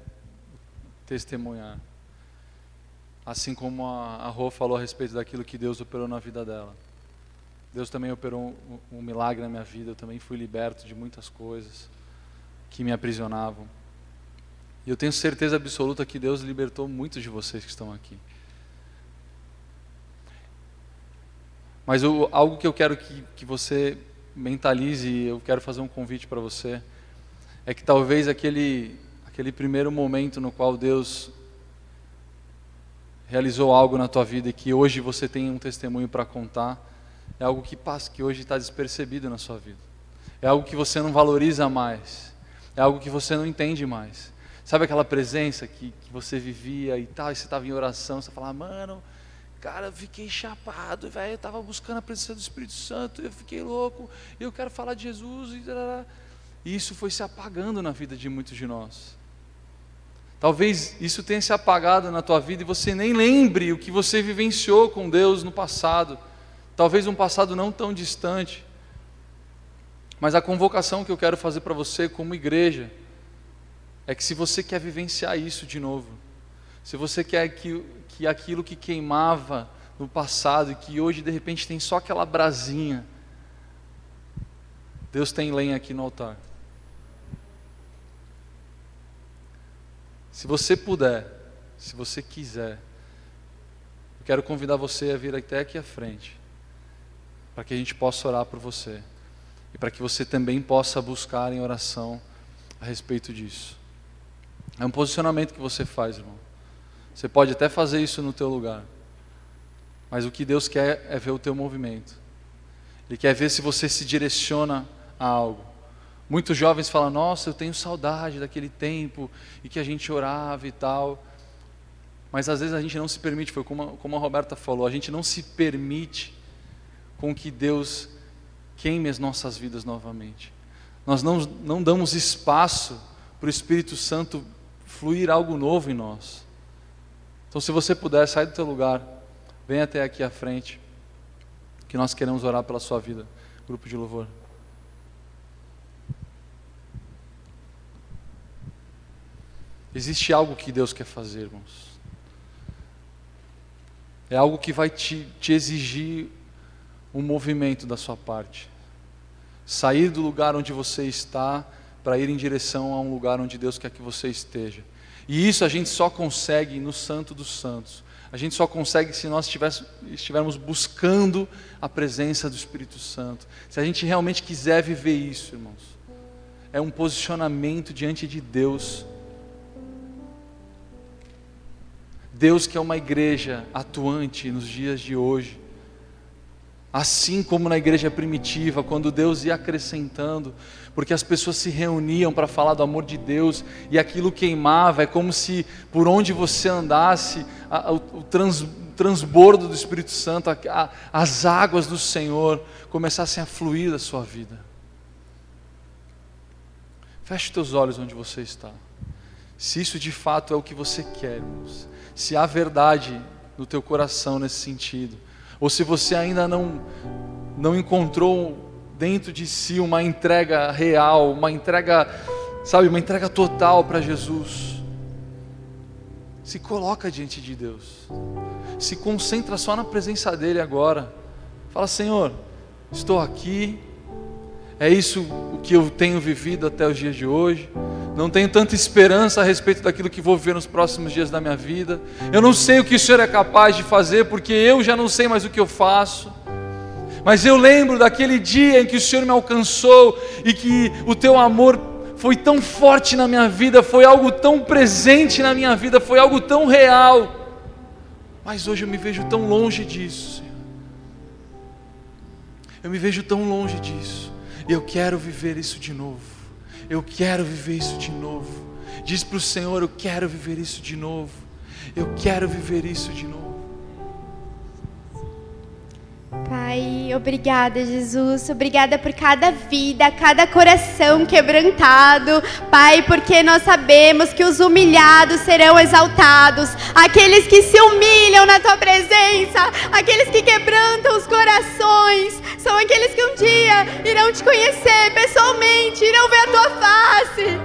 testemunhar, assim como a, a Rô falou a respeito daquilo que Deus operou na vida dela. Deus também operou um, um milagre na minha vida, eu também fui liberto de muitas coisas que me aprisionavam. E eu tenho certeza absoluta que Deus libertou muitos de vocês que estão aqui. Mas eu, algo que eu quero que, que você mentalize, eu quero fazer um convite para você, é que talvez aquele, aquele primeiro momento no qual Deus realizou algo na tua vida e que hoje você tem um testemunho para contar, é algo que passa, que hoje está despercebido na sua vida. É algo que você não valoriza mais. É algo que você não entende mais. Sabe aquela presença que, que você vivia e tal, e você estava em oração, você falava, mano, cara, eu fiquei chapado, velho, eu estava buscando a presença do Espírito Santo, eu fiquei louco, eu quero falar de Jesus, e, e isso foi se apagando na vida de muitos de nós. Talvez isso tenha se apagado na tua vida e você nem lembre o que você vivenciou com Deus no passado. Talvez um passado não tão distante. Mas a convocação que eu quero fazer para você como igreja é que se você quer vivenciar isso de novo, se você quer que, que aquilo que queimava no passado e que hoje de repente tem só aquela brasinha, Deus tem lenha aqui no altar. Se você puder, se você quiser, eu quero convidar você a vir até aqui à frente, para que a gente possa orar por você e para que você também possa buscar em oração a respeito disso. É um posicionamento que você faz, irmão. Você pode até fazer isso no teu lugar, mas o que Deus quer é ver o teu movimento. Ele quer ver se você se direciona a algo. Muitos jovens falam: Nossa, eu tenho saudade daquele tempo e que a gente orava e tal. Mas às vezes a gente não se permite, foi como, como a Roberta falou, a gente não se permite com que Deus queime as nossas vidas novamente. Nós não, não damos espaço para o Espírito Santo fluir algo novo em nós. Então, se você puder, sai do teu lugar, vem até aqui à frente, que nós queremos orar pela sua vida. Grupo de louvor. Existe algo que Deus quer fazer, irmãos. É algo que vai te, te exigir um movimento da sua parte. Sair do lugar onde você está para ir em direção a um lugar onde Deus quer que você esteja. E isso a gente só consegue no Santo dos Santos. A gente só consegue se nós estivermos buscando a presença do Espírito Santo. Se a gente realmente quiser viver isso, irmãos. É um posicionamento diante de Deus Deus quer uma igreja atuante nos dias de hoje. Assim como na igreja primitiva, quando Deus ia acrescentando, porque as pessoas se reuniam para falar do amor de Deus e aquilo queimava, é como se por onde você andasse, a, o, o trans, transbordo do Espírito Santo, a, a, as águas do Senhor começassem a fluir da sua vida. Feche teus olhos onde você está. Se isso de fato é o que você quer, irmãos, se há verdade no teu coração nesse sentido, ou se você ainda não não encontrou dentro de si uma entrega real, uma entrega, sabe, uma entrega total para Jesus. Se coloca diante de Deus. Se concentra só na presença dele agora. Fala, Senhor, estou aqui. É isso o que eu tenho vivido até os dias de hoje. Não tenho tanta esperança a respeito daquilo que vou viver nos próximos dias da minha vida. Eu não sei o que o Senhor é capaz de fazer, porque eu já não sei mais o que eu faço. Mas eu lembro daquele dia em que o Senhor me alcançou e que o teu amor foi tão forte na minha vida, foi algo tão presente na minha vida, foi algo tão real. Mas hoje eu me vejo tão longe disso, Senhor. Eu me vejo tão longe disso. E eu quero viver isso de novo. Eu quero viver isso de novo. Diz para o Senhor: Eu quero viver isso de novo. Eu quero viver isso de novo. Pai, obrigada, Jesus. Obrigada por cada vida, cada coração quebrantado. Pai, porque nós sabemos que os humilhados serão exaltados. Aqueles que se humilham na tua presença, aqueles que quebrantam os corações, são aqueles que um dia irão te conhecer pessoalmente, irão ver a tua face.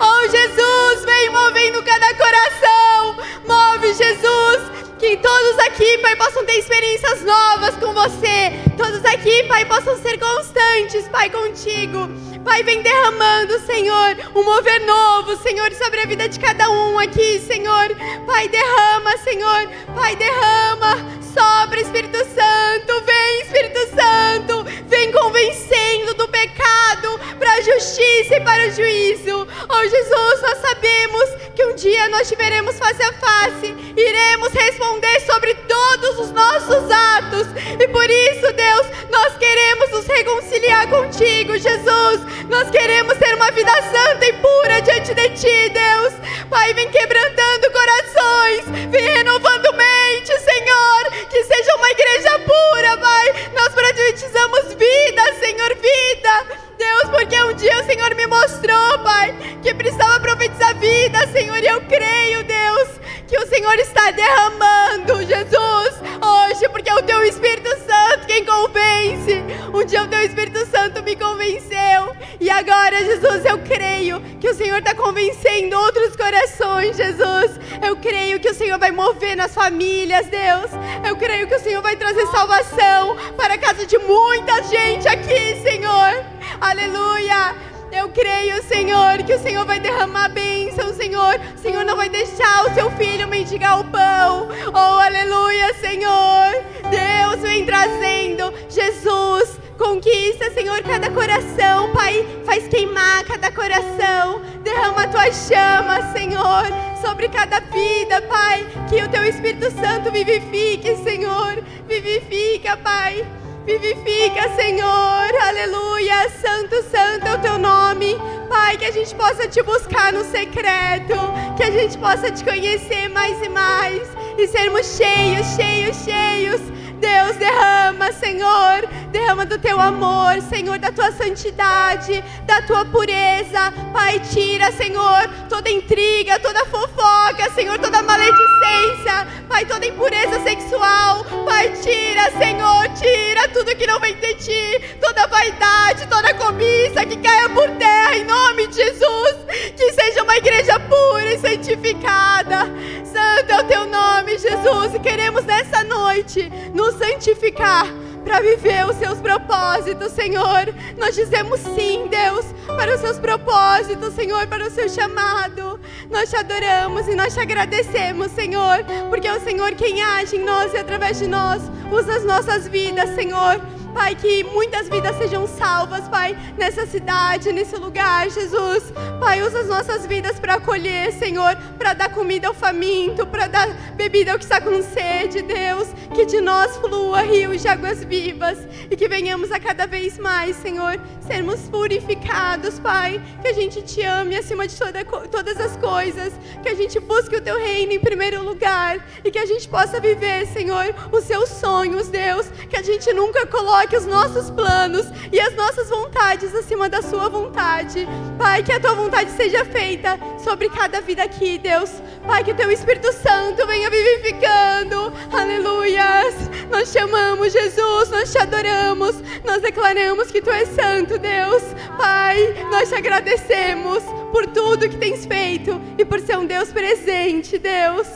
Oh, Jesus, vem movendo cada coração. Move, Jesus que todos aqui, Pai, possam ter experiências novas com você. Todos aqui, Pai, possam ser constantes, Pai, contigo. Pai, vem derramando, Senhor, um mover novo, Senhor, sobre a vida de cada um aqui, Senhor. Pai, derrama, Senhor. Pai, derrama. Sobra, Espírito Santo. Vem, Espírito Santo. Vem convencendo do pecado para a justiça e para o juízo. Oh, Jesus, nós sabemos que um dia nós te veremos face a face. Iremos responder sobre todos os nossos atos. E por isso, Deus, nós queremos nos reconciliar contigo, Jesus. Nós queremos ter uma vida santa e pura diante de ti, Deus. Pai, vem quebrantando corações, vem renovando mentes, Senhor. Que seja uma igreja pura, Pai. Nós profetizamos vida, Senhor, vida. Deus, porque um dia o Senhor me mostrou, Pai, que precisava profetizar vida, Senhor, e eu creio, Deus, que o Senhor está derramando, Jesus, hoje, porque é o Teu Espírito Santo quem convence. Um dia o Teu Espírito Santo me convenceu, e agora, Jesus, eu creio que o Senhor está convencendo outros corações, Jesus. Eu creio que o Senhor vai mover nas famílias, Deus. Eu creio que o Senhor vai trazer salvação para a casa de muita gente aqui, Senhor. Aleluia. Eu creio, Senhor, que o Senhor vai derramar bênção, Senhor. O Senhor não vai deixar o seu filho mendigar o pão. Oh, aleluia, Senhor. Deus vem trazendo Jesus. Conquista, Senhor, cada coração, Pai. Faz queimar cada coração. Derrama a tua chama, Senhor, sobre cada vida, Pai. Que o teu Espírito Santo vivifique, Senhor. Vivifica, Pai. Vivifica, Senhor, aleluia. Santo, santo é o teu nome. Pai, que a gente possa te buscar no secreto, que a gente possa te conhecer mais e mais e sermos cheios, cheios, cheios Deus, derrama, Senhor, derrama do teu amor, Senhor, da tua santidade, da tua pureza. Pai, tira, Senhor, toda intriga, toda fofoca, Senhor, toda maledicência, Pai, toda impureza sexual. Pai, tira, Senhor, tira tudo que não vem de ti, toda vaidade, toda cobiça que caia por terra, em nome de Jesus. Que seja uma igreja pura e santificada. Santo é o teu nome, Jesus, e queremos nessa noite nos nos santificar para viver os seus propósitos, Senhor. Nós dizemos sim, Deus, para os seus propósitos, Senhor, para o seu chamado. Nós te adoramos e nós te agradecemos, Senhor, porque é o Senhor quem age em nós e através de nós usa as nossas vidas, Senhor Pai, que muitas vidas sejam salvas, Pai, nessa cidade, nesse lugar, Jesus. Pai, usa as nossas vidas para acolher, Senhor, para dar comida ao faminto, para dar bebida ao que está com sede, Deus. Que de nós flua rios de águas vivas e que venhamos a cada vez mais, Senhor, sermos purificados, Pai. Que a gente te ame acima de toda, todas as coisas. Que a gente busque o teu reino em primeiro lugar e que a gente possa viver, Senhor, os seus sonhos, Deus. Que a gente nunca coloque coloque os nossos planos e as nossas vontades acima da Sua vontade. Pai, que a Tua vontade seja feita sobre cada vida aqui, Deus. Pai, que o Teu Espírito Santo venha vivificando. Aleluias. Nós te amamos, Jesus. Nós te adoramos. Nós declaramos que Tu és santo, Deus. Pai, nós te agradecemos por tudo que tens feito e por ser um Deus presente, Deus.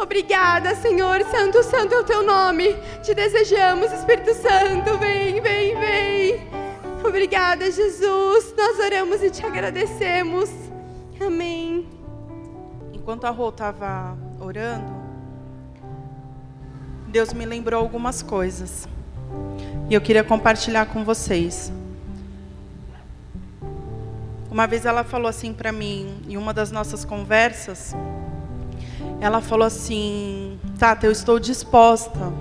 Obrigada, Senhor. Santo, santo é o teu nome. Te desejamos, Espírito Santo. Vem, vem, vem. Obrigada, Jesus. Nós oramos e te agradecemos. Amém. Enquanto a Rô estava orando, Deus me lembrou algumas coisas. E eu queria compartilhar com vocês. Uma vez ela falou assim para mim, em uma das nossas conversas, ela falou assim: Tata, eu estou disposta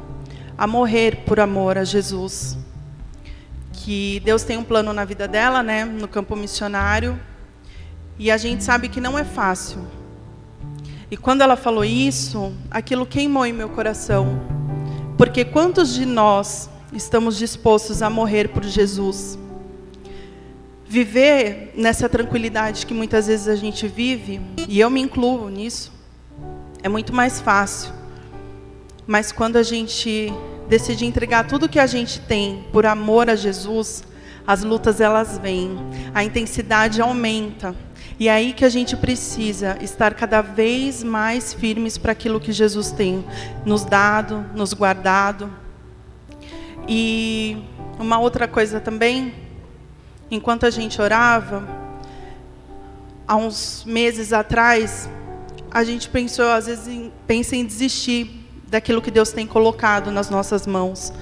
a morrer por amor a Jesus. Que Deus tem um plano na vida dela, né, no campo missionário, e a gente sabe que não é fácil. E quando ela falou isso, aquilo queimou em meu coração. Porque quantos de nós estamos dispostos a morrer por Jesus? Viver nessa tranquilidade que muitas vezes a gente vive, e eu me incluo nisso, é muito mais fácil. Mas quando a gente decide entregar tudo que a gente tem por amor a Jesus, as lutas elas vêm, a intensidade aumenta. E é aí que a gente precisa estar cada vez mais firmes para aquilo que Jesus tem nos dado, nos guardado. E uma outra coisa também enquanto a gente orava, há uns meses atrás, a gente pensou, às vezes, em, pensa em desistir daquilo que Deus tem colocado nas nossas mãos.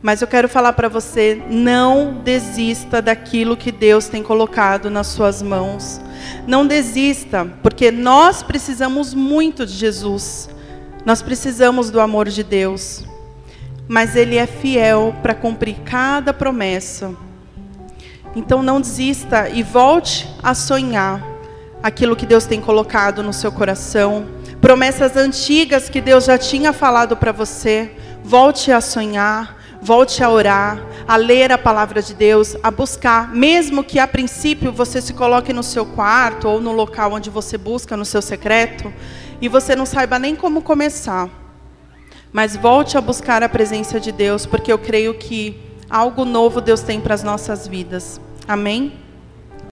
Mas eu quero falar para você, não desista daquilo que Deus tem colocado nas suas mãos. Não desista, porque nós precisamos muito de Jesus. Nós precisamos do amor de Deus. Mas Ele é fiel para cumprir cada promessa. Então não desista e volte a sonhar aquilo que Deus tem colocado no seu coração, promessas antigas que Deus já tinha falado para você. Volte a sonhar, volte a orar, a ler a palavra de Deus, a buscar, mesmo que a princípio você se coloque no seu quarto ou no local onde você busca, no seu secreto, e você não saiba nem como começar. Mas volte a buscar a presença de Deus, porque eu creio que Algo novo Deus tem para as nossas vidas. Amém?